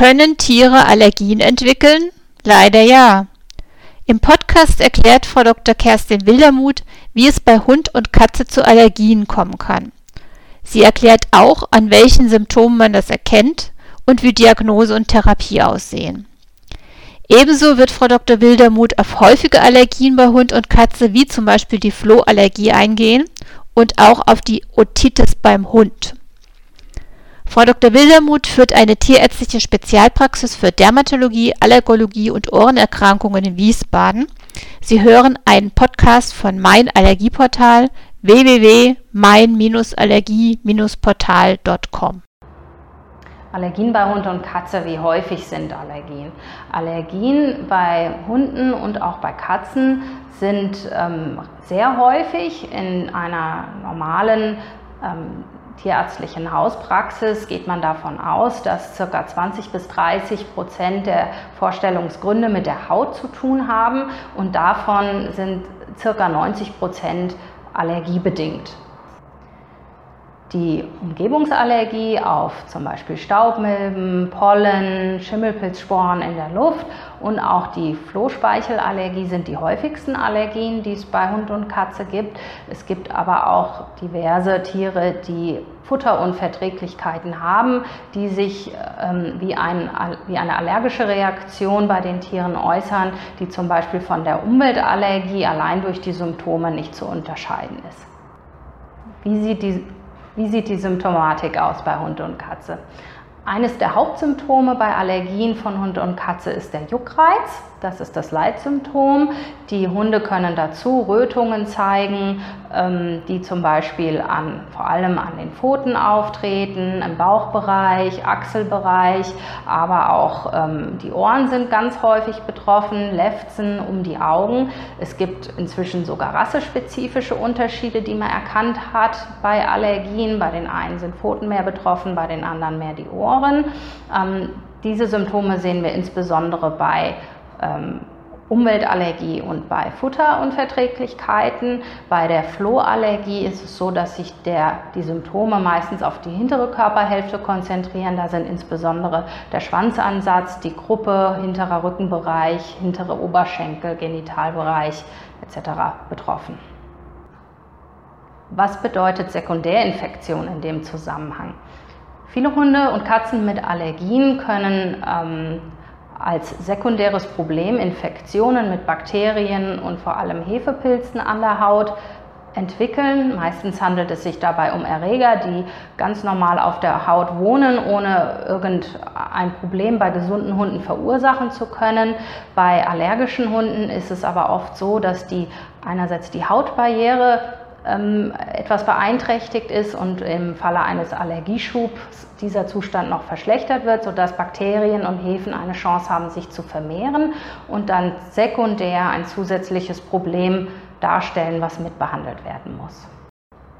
Können Tiere Allergien entwickeln? Leider ja. Im Podcast erklärt Frau Dr. Kerstin Wildermuth, wie es bei Hund und Katze zu Allergien kommen kann. Sie erklärt auch, an welchen Symptomen man das erkennt und wie Diagnose und Therapie aussehen. Ebenso wird Frau Dr. Wildermuth auf häufige Allergien bei Hund und Katze, wie zum Beispiel die Flohallergie, eingehen und auch auf die Otitis beim Hund. Frau Dr. Wildermuth führt eine tierärztliche Spezialpraxis für Dermatologie, Allergologie und Ohrenerkrankungen in Wiesbaden. Sie hören einen Podcast von Mein Allergieportal www.mein-allergie-portal.com. Allergien bei Hund und Katze, wie häufig sind Allergien? Allergien bei Hunden und auch bei Katzen sind ähm, sehr häufig in einer normalen ähm, tierärztlichen Hauspraxis geht man davon aus, dass ca. 20 bis 30 Prozent der Vorstellungsgründe mit der Haut zu tun haben und davon sind ca. 90 Prozent allergiebedingt die Umgebungsallergie auf zum Beispiel Staubmilben, Pollen, Schimmelpilzsporen in der Luft und auch die Flohspeichelallergie sind die häufigsten Allergien, die es bei Hund und Katze gibt. Es gibt aber auch diverse Tiere, die Futterunverträglichkeiten haben, die sich ähm, wie, ein, wie eine allergische Reaktion bei den Tieren äußern, die zum Beispiel von der Umweltallergie allein durch die Symptome nicht zu unterscheiden ist. Wie sieht die wie sieht die Symptomatik aus bei Hund und Katze? Eines der Hauptsymptome bei Allergien von Hund und Katze ist der Juckreiz. Das ist das Leitsymptom. Die Hunde können dazu Rötungen zeigen, ähm, die zum Beispiel an, vor allem an den Pfoten auftreten, im Bauchbereich, Achselbereich, aber auch ähm, die Ohren sind ganz häufig betroffen, Lefzen um die Augen. Es gibt inzwischen sogar rassespezifische Unterschiede, die man erkannt hat bei Allergien. Bei den einen sind Pfoten mehr betroffen, bei den anderen mehr die Ohren. Ähm, diese Symptome sehen wir insbesondere bei ähm, Umweltallergie und bei Futterunverträglichkeiten. Bei der Flohallergie ist es so, dass sich der, die Symptome meistens auf die hintere Körperhälfte konzentrieren. Da sind insbesondere der Schwanzansatz, die Gruppe, hinterer Rückenbereich, hintere Oberschenkel, Genitalbereich etc. betroffen. Was bedeutet Sekundärinfektion in dem Zusammenhang? Viele Hunde und Katzen mit Allergien können ähm, als sekundäres Problem Infektionen mit Bakterien und vor allem Hefepilzen an der Haut entwickeln. Meistens handelt es sich dabei um Erreger, die ganz normal auf der Haut wohnen, ohne irgendein Problem bei gesunden Hunden verursachen zu können. Bei allergischen Hunden ist es aber oft so, dass die einerseits die Hautbarriere etwas beeinträchtigt ist und im Falle eines Allergieschubs dieser Zustand noch verschlechtert wird, sodass Bakterien und Hefen eine Chance haben, sich zu vermehren und dann sekundär ein zusätzliches Problem darstellen, was mitbehandelt werden muss.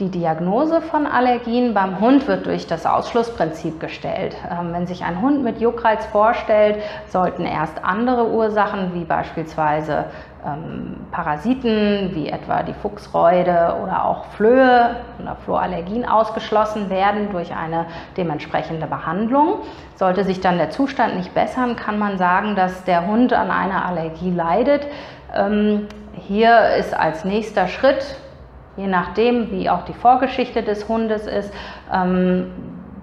Die Diagnose von Allergien beim Hund wird durch das Ausschlussprinzip gestellt. Ähm, wenn sich ein Hund mit Juckreiz vorstellt, sollten erst andere Ursachen wie beispielsweise ähm, Parasiten wie etwa die Fuchsräude oder auch Flöhe oder Flohallergien ausgeschlossen werden durch eine dementsprechende Behandlung. Sollte sich dann der Zustand nicht bessern, kann man sagen, dass der Hund an einer Allergie leidet. Ähm, hier ist als nächster Schritt je nachdem, wie auch die Vorgeschichte des Hundes ist, ähm,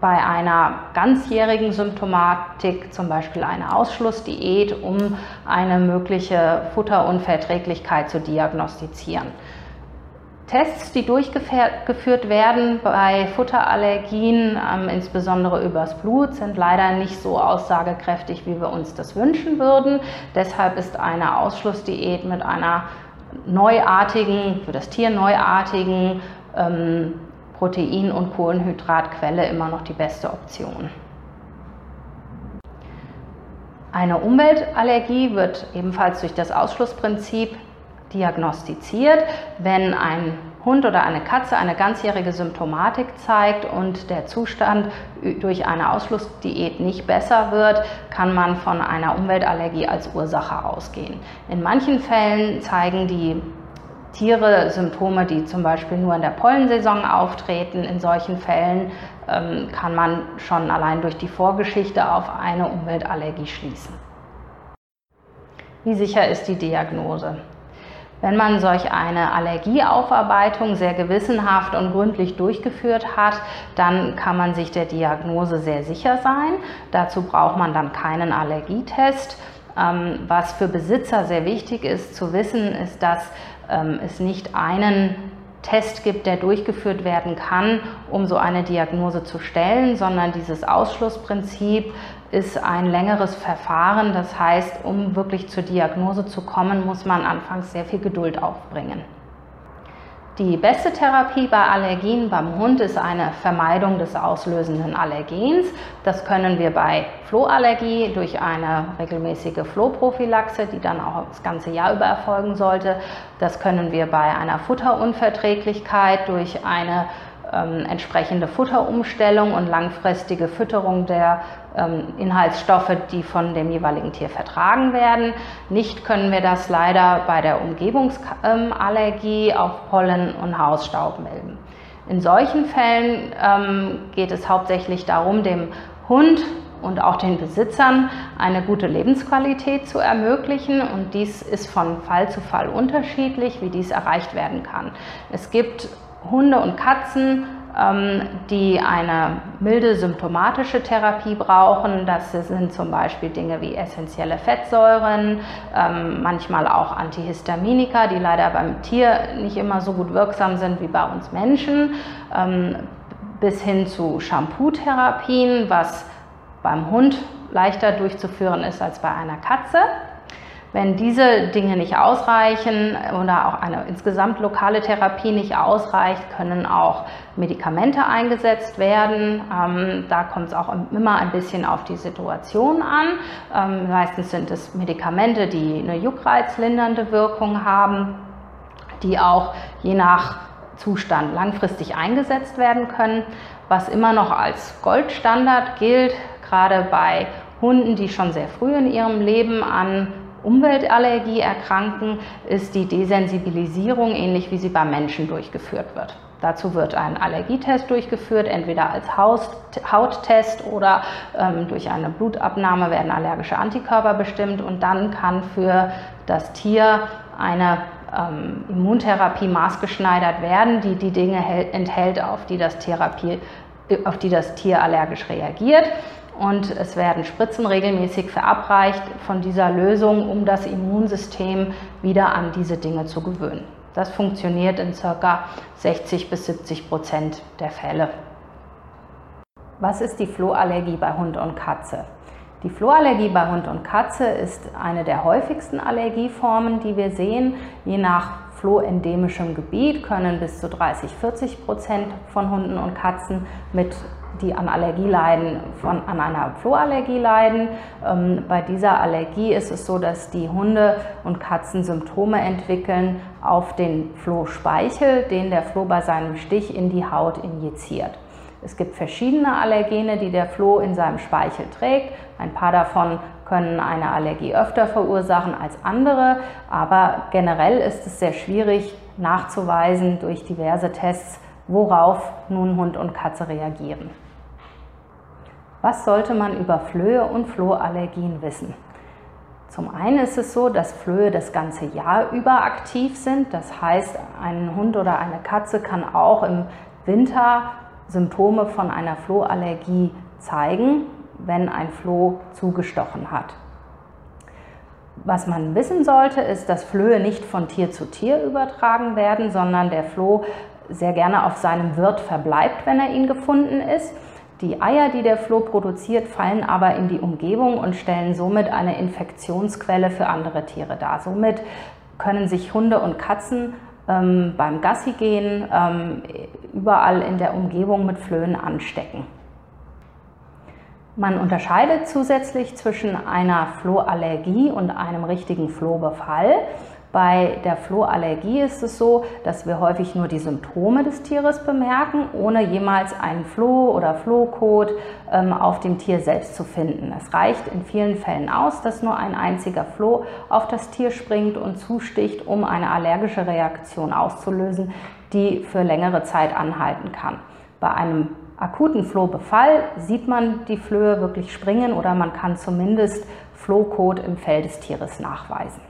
bei einer ganzjährigen Symptomatik, zum Beispiel eine Ausschlussdiät, um eine mögliche Futterunverträglichkeit zu diagnostizieren. Tests, die durchgeführt werden bei Futterallergien, ähm, insbesondere übers Blut, sind leider nicht so aussagekräftig, wie wir uns das wünschen würden. Deshalb ist eine Ausschlussdiät mit einer neuartigen, für das Tier neuartigen ähm, Protein- und Kohlenhydratquelle immer noch die beste Option. Eine Umweltallergie wird ebenfalls durch das Ausschlussprinzip diagnostiziert, wenn ein Hund oder eine Katze eine ganzjährige Symptomatik zeigt und der Zustand durch eine Ausschlussdiät nicht besser wird, kann man von einer Umweltallergie als Ursache ausgehen. In manchen Fällen zeigen die Tiere Symptome, die zum Beispiel nur in der Pollensaison auftreten. In solchen Fällen ähm, kann man schon allein durch die Vorgeschichte auf eine Umweltallergie schließen. Wie sicher ist die Diagnose? Wenn man solch eine Allergieaufarbeitung sehr gewissenhaft und gründlich durchgeführt hat, dann kann man sich der Diagnose sehr sicher sein. Dazu braucht man dann keinen Allergietest. Ähm, was für Besitzer sehr wichtig ist zu wissen, ist, dass ähm, es nicht einen Test gibt, der durchgeführt werden kann, um so eine Diagnose zu stellen, sondern dieses Ausschlussprinzip ist ein längeres Verfahren. Das heißt, um wirklich zur Diagnose zu kommen, muss man anfangs sehr viel Geduld aufbringen. Die beste Therapie bei Allergien beim Hund ist eine Vermeidung des auslösenden Allergens. Das können wir bei Flohallergie durch eine regelmäßige Flohprophylaxe, die dann auch das ganze Jahr über erfolgen sollte. Das können wir bei einer Futterunverträglichkeit durch eine ähm, entsprechende Futterumstellung und langfristige Fütterung der ähm, Inhaltsstoffe, die von dem jeweiligen Tier vertragen werden. Nicht können wir das leider bei der Umgebungsallergie auf Pollen und Hausstaub melden. In solchen Fällen ähm, geht es hauptsächlich darum, dem Hund und auch den Besitzern eine gute Lebensqualität zu ermöglichen. Und dies ist von Fall zu Fall unterschiedlich, wie dies erreicht werden kann. Es gibt Hunde und Katzen, ähm, die eine milde symptomatische Therapie brauchen. Das sind zum Beispiel Dinge wie essentielle Fettsäuren, ähm, manchmal auch Antihistaminika, die leider beim Tier nicht immer so gut wirksam sind wie bei uns Menschen, ähm, bis hin zu Shampoo-Therapien, was beim Hund leichter durchzuführen ist als bei einer Katze. Wenn diese Dinge nicht ausreichen oder auch eine insgesamt lokale Therapie nicht ausreicht, können auch Medikamente eingesetzt werden. Ähm, da kommt es auch immer ein bisschen auf die Situation an. Ähm, meistens sind es Medikamente, die eine juckreizlindernde Wirkung haben, die auch je nach Zustand langfristig eingesetzt werden können. Was immer noch als Goldstandard gilt, gerade bei Hunden, die schon sehr früh in ihrem Leben an Umweltallergie erkranken, ist die Desensibilisierung ähnlich wie sie beim Menschen durchgeführt wird. Dazu wird ein Allergietest durchgeführt, entweder als Hauttest oder ähm, durch eine Blutabnahme werden allergische Antikörper bestimmt und dann kann für das Tier eine ähm, Immuntherapie maßgeschneidert werden, die die Dinge enthält, auf die das, Therapie, auf die das Tier allergisch reagiert und es werden Spritzen regelmäßig verabreicht von dieser Lösung, um das Immunsystem wieder an diese Dinge zu gewöhnen. Das funktioniert in ca. 60 bis 70 Prozent der Fälle. Was ist die Flohallergie bei Hund und Katze? Die Flohallergie bei Hund und Katze ist eine der häufigsten Allergieformen, die wir sehen. Je nach flohendemischem Gebiet können bis zu 30, 40 Prozent von Hunden und Katzen mit die an Allergie leiden, von, an einer Flohallergie leiden. Ähm, bei dieser Allergie ist es so, dass die Hunde und Katzen Symptome entwickeln auf den Flohspeichel, den der Floh bei seinem Stich in die Haut injiziert. Es gibt verschiedene Allergene, die der Floh in seinem Speichel trägt. Ein paar davon können eine Allergie öfter verursachen als andere, aber generell ist es sehr schwierig nachzuweisen durch diverse Tests, worauf nun Hund und Katze reagieren. Was sollte man über Flöhe und Flohallergien wissen? Zum einen ist es so, dass Flöhe das ganze Jahr über aktiv sind. Das heißt, ein Hund oder eine Katze kann auch im Winter Symptome von einer Flohallergie zeigen, wenn ein Floh zugestochen hat. Was man wissen sollte, ist, dass Flöhe nicht von Tier zu Tier übertragen werden, sondern der Floh sehr gerne auf seinem Wirt verbleibt, wenn er ihn gefunden ist. Die Eier, die der Floh produziert, fallen aber in die Umgebung und stellen somit eine Infektionsquelle für andere Tiere dar. Somit können sich Hunde und Katzen ähm, beim Gassi gehen ähm, überall in der Umgebung mit Flöhen anstecken. Man unterscheidet zusätzlich zwischen einer Flohallergie und einem richtigen Flohbefall. Bei der Flohallergie ist es so, dass wir häufig nur die Symptome des Tieres bemerken, ohne jemals einen Floh oder Flohkot ähm, auf dem Tier selbst zu finden. Es reicht in vielen Fällen aus, dass nur ein einziger Floh auf das Tier springt und zusticht, um eine allergische Reaktion auszulösen, die für längere Zeit anhalten kann. Bei einem akuten Flohbefall sieht man die Flöhe wirklich springen oder man kann zumindest Flohkot im Fell des Tieres nachweisen.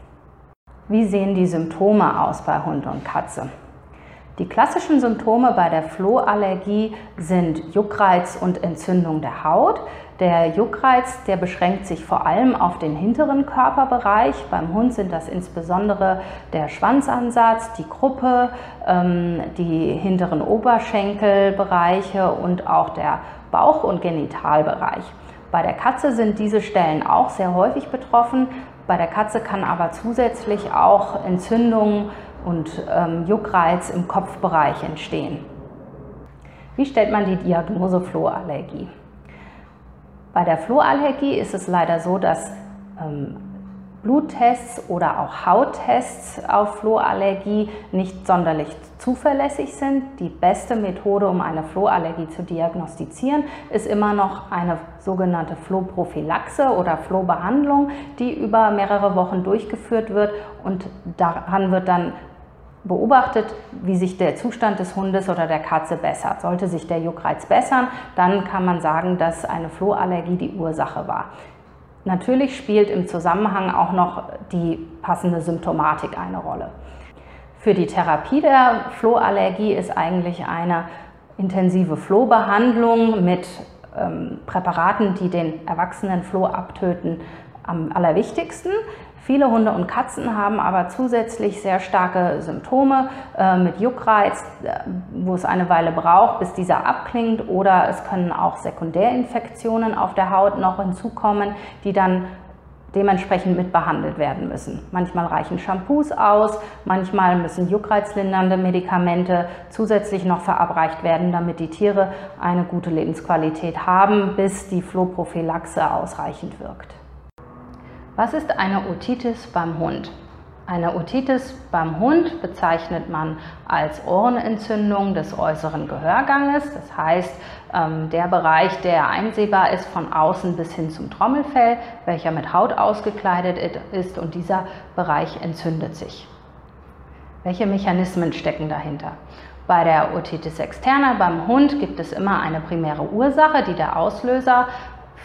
Wie sehen die Symptome aus bei Hund und Katze? Die klassischen Symptome bei der Flohallergie sind Juckreiz und Entzündung der Haut. Der Juckreiz, der beschränkt sich vor allem auf den hinteren Körperbereich. Beim Hund sind das insbesondere der Schwanzansatz, die Gruppe, ähm, die hinteren Oberschenkelbereiche und auch der Bauch- und Genitalbereich. Bei der Katze sind diese Stellen auch sehr häufig betroffen. Bei der Katze kann aber zusätzlich auch Entzündungen und ähm, Juckreiz im Kopfbereich entstehen. Wie stellt man die Diagnose Flohallergie? Bei der Flohallergie ist es leider so, dass ähm, Bluttests oder auch Hauttests auf Flohallergie nicht sonderlich zuverlässig sind. Die beste Methode, um eine Flohallergie zu diagnostizieren, ist immer noch eine sogenannte Flohprophylaxe oder Flohbehandlung, die über mehrere Wochen durchgeführt wird und daran wird dann beobachtet, wie sich der Zustand des Hundes oder der Katze bessert. Sollte sich der Juckreiz bessern, dann kann man sagen, dass eine Flohallergie die Ursache war. Natürlich spielt im Zusammenhang auch noch die passende Symptomatik eine Rolle. Für die Therapie der Flohallergie ist eigentlich eine intensive Flohbehandlung mit ähm, Präparaten, die den erwachsenen Floh abtöten, am allerwichtigsten. Viele Hunde und Katzen haben aber zusätzlich sehr starke Symptome äh, mit Juckreiz, äh, wo es eine Weile braucht, bis dieser abklingt. Oder es können auch Sekundärinfektionen auf der Haut noch hinzukommen, die dann dementsprechend mit behandelt werden müssen. Manchmal reichen Shampoos aus, manchmal müssen juckreizlindernde Medikamente zusätzlich noch verabreicht werden, damit die Tiere eine gute Lebensqualität haben, bis die Flohprophylaxe ausreichend wirkt. Was ist eine Otitis beim Hund? Eine Otitis beim Hund bezeichnet man als Ohrenentzündung des äußeren Gehörganges. Das heißt, ähm, der Bereich, der einsehbar ist von außen bis hin zum Trommelfell, welcher mit Haut ausgekleidet ist und dieser Bereich entzündet sich. Welche Mechanismen stecken dahinter? Bei der Otitis externa beim Hund gibt es immer eine primäre Ursache, die der Auslöser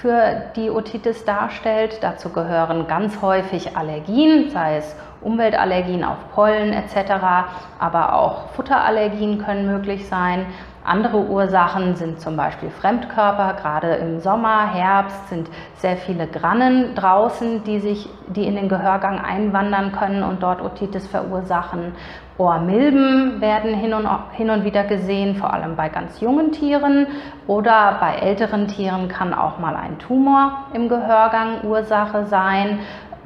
für die Otitis darstellt. Dazu gehören ganz häufig Allergien, sei es Umweltallergien auf Pollen etc., aber auch Futterallergien können möglich sein. Andere Ursachen sind zum Beispiel Fremdkörper. Gerade im Sommer, Herbst sind sehr viele Grannen draußen, die, sich, die in den Gehörgang einwandern können und dort Otitis verursachen. Ohrmilben werden hin und, hin und wieder gesehen, vor allem bei ganz jungen Tieren. Oder bei älteren Tieren kann auch mal ein Tumor im Gehörgang Ursache sein,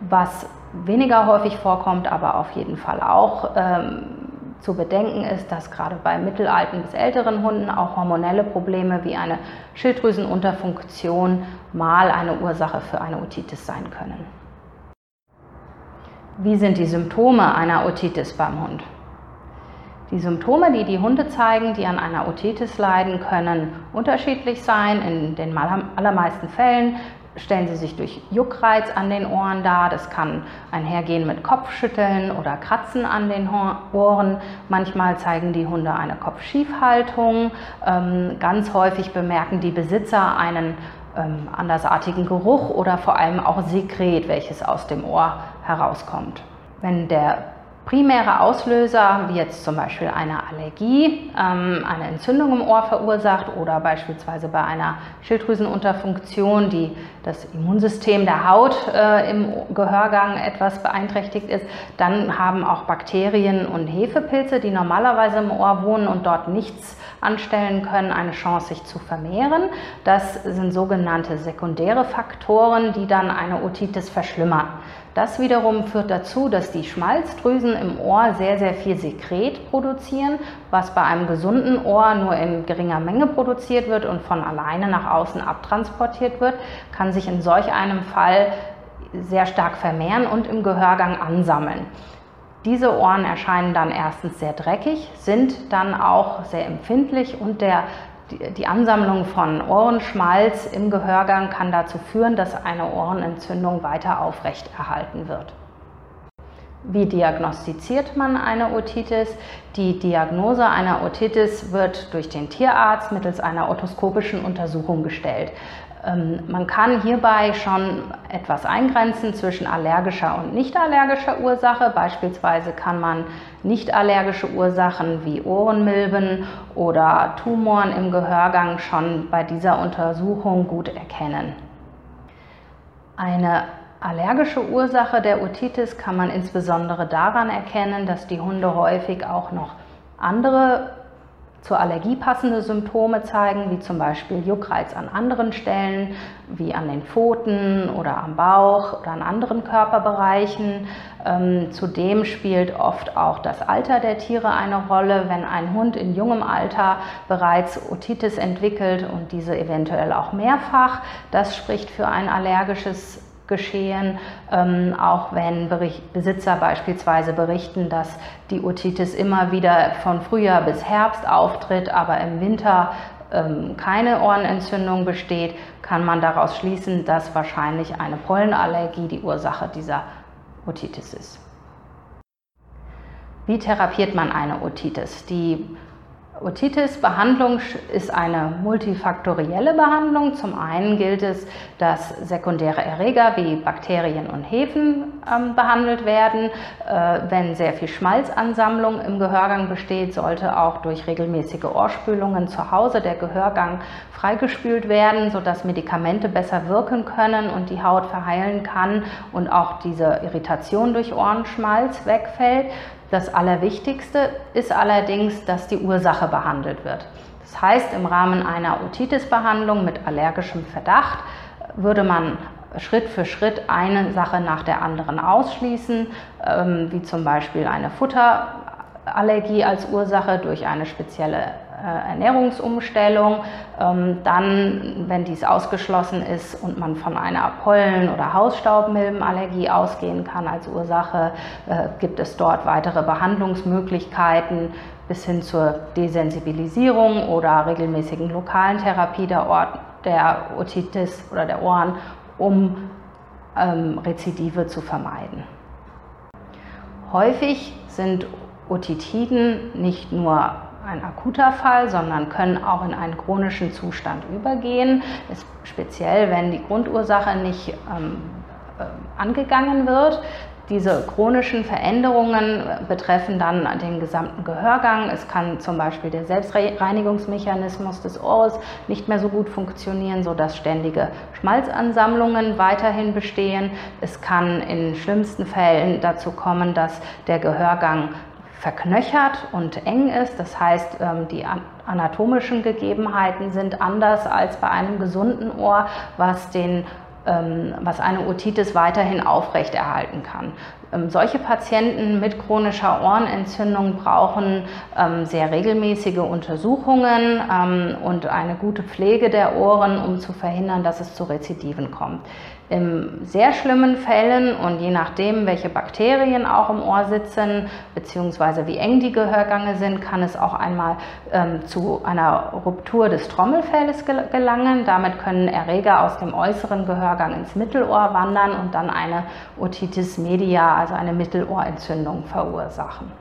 was weniger häufig vorkommt, aber auf jeden Fall auch. Ähm, zu bedenken ist, dass gerade bei mittelalten bis älteren Hunden auch hormonelle Probleme wie eine Schilddrüsenunterfunktion mal eine Ursache für eine Otitis sein können. Wie sind die Symptome einer Otitis beim Hund? Die Symptome, die die Hunde zeigen, die an einer Otitis leiden, können unterschiedlich sein. In den allermeisten Fällen stellen sie sich durch Juckreiz an den Ohren dar. Das kann einhergehen mit Kopfschütteln oder Kratzen an den Ohren. Manchmal zeigen die Hunde eine Kopfschiefhaltung. Ähm, ganz häufig bemerken die Besitzer einen ähm, andersartigen Geruch oder vor allem auch Sekret, welches aus dem Ohr herauskommt. Wenn der primäre Auslöser, wie jetzt zum Beispiel eine Allergie, ähm, eine Entzündung im Ohr verursacht oder beispielsweise bei einer Schilddrüsenunterfunktion, die das Immunsystem der Haut äh, im Gehörgang etwas beeinträchtigt ist, dann haben auch Bakterien und Hefepilze, die normalerweise im Ohr wohnen und dort nichts anstellen können, eine Chance, sich zu vermehren. Das sind sogenannte sekundäre Faktoren, die dann eine Otitis verschlimmern. Das wiederum führt dazu, dass die Schmalzdrüsen im Ohr sehr, sehr viel Sekret produzieren, was bei einem gesunden Ohr nur in geringer Menge produziert wird und von alleine nach außen abtransportiert wird, kann sich in solch einem Fall sehr stark vermehren und im Gehörgang ansammeln. Diese Ohren erscheinen dann erstens sehr dreckig, sind dann auch sehr empfindlich und der die Ansammlung von Ohrenschmalz im Gehörgang kann dazu führen, dass eine Ohrenentzündung weiter aufrechterhalten wird. Wie diagnostiziert man eine Otitis? Die Diagnose einer Otitis wird durch den Tierarzt mittels einer otoskopischen Untersuchung gestellt. Ähm, man kann hierbei schon etwas eingrenzen zwischen allergischer und nicht allergischer Ursache. Beispielsweise kann man nicht allergische Ursachen wie Ohrenmilben oder Tumoren im Gehörgang schon bei dieser Untersuchung gut erkennen. Eine allergische Ursache der Otitis kann man insbesondere daran erkennen, dass die Hunde häufig auch noch andere zur Allergie passende Symptome zeigen, wie zum Beispiel Juckreiz an anderen Stellen, wie an den Pfoten oder am Bauch oder an anderen Körperbereichen. Ähm, zudem spielt oft auch das Alter der Tiere eine Rolle. Wenn ein Hund in jungem Alter bereits Otitis entwickelt und diese eventuell auch mehrfach, das spricht für ein allergisches geschehen, ähm, auch wenn Bericht, Besitzer beispielsweise berichten, dass die Otitis immer wieder von Frühjahr bis Herbst auftritt, aber im Winter ähm, keine Ohrenentzündung besteht, kann man daraus schließen, dass wahrscheinlich eine Pollenallergie die Ursache dieser Otitis ist. Wie therapiert man eine Otitis? Die Otitis-Behandlung ist eine multifaktorielle Behandlung. Zum einen gilt es, dass sekundäre Erreger wie Bakterien und Hefen ähm, behandelt werden. Äh, wenn sehr viel Schmalzansammlung im Gehörgang besteht, sollte auch durch regelmäßige Ohrspülungen zu Hause der Gehörgang freigespült werden, sodass Medikamente besser wirken können und die Haut verheilen kann und auch diese Irritation durch Ohrenschmalz wegfällt. Das Allerwichtigste ist allerdings, dass die Ursache behandelt wird. Das heißt, im Rahmen einer Otitis-Behandlung mit allergischem Verdacht würde man Schritt für Schritt eine Sache nach der anderen ausschließen, ähm, wie zum Beispiel eine Futterallergie als Ursache durch eine spezielle äh, Ernährungsumstellung. Ähm, dann, wenn dies ausgeschlossen ist und man von einer Pollen- oder Hausstaubmilbenallergie ausgehen kann als Ursache, äh, gibt es dort weitere Behandlungsmöglichkeiten bis hin zur Desensibilisierung oder regelmäßigen lokalen Therapie der, Ort, der Otitis oder der Ohren, um ähm, Rezidive zu vermeiden. Häufig sind Otitiden nicht nur ein akuter Fall, sondern können auch in einen chronischen Zustand übergehen. Ist speziell, wenn die Grundursache nicht ähm, äh, angegangen wird. Diese chronischen Veränderungen betreffen dann den gesamten Gehörgang. Es kann zum Beispiel der Selbstreinigungsmechanismus des Ohres nicht mehr so gut funktionieren, sodass ständige Schmalzansammlungen weiterhin bestehen. Es kann in schlimmsten Fällen dazu kommen, dass der Gehörgang verknöchert und eng ist. Das heißt, ähm, die anatomischen Gegebenheiten sind anders als bei einem gesunden Ohr, was, den, ähm, was eine Otitis weiterhin aufrechterhalten kann. Ähm, solche Patienten mit chronischer Ohrenentzündung brauchen sehr regelmäßige Untersuchungen und eine gute Pflege der Ohren, um zu verhindern, dass es zu Rezidiven kommt. In sehr schlimmen Fällen und je nachdem, welche Bakterien auch im Ohr sitzen, beziehungsweise wie eng die Gehörgänge sind, kann es auch einmal ähm, zu einer Ruptur des Trommelfells gelangen. Damit können Erreger aus dem äußeren Gehörgang ins Mittelohr wandern und dann eine Otitis media, also eine Mittelohrentzündung verursachen.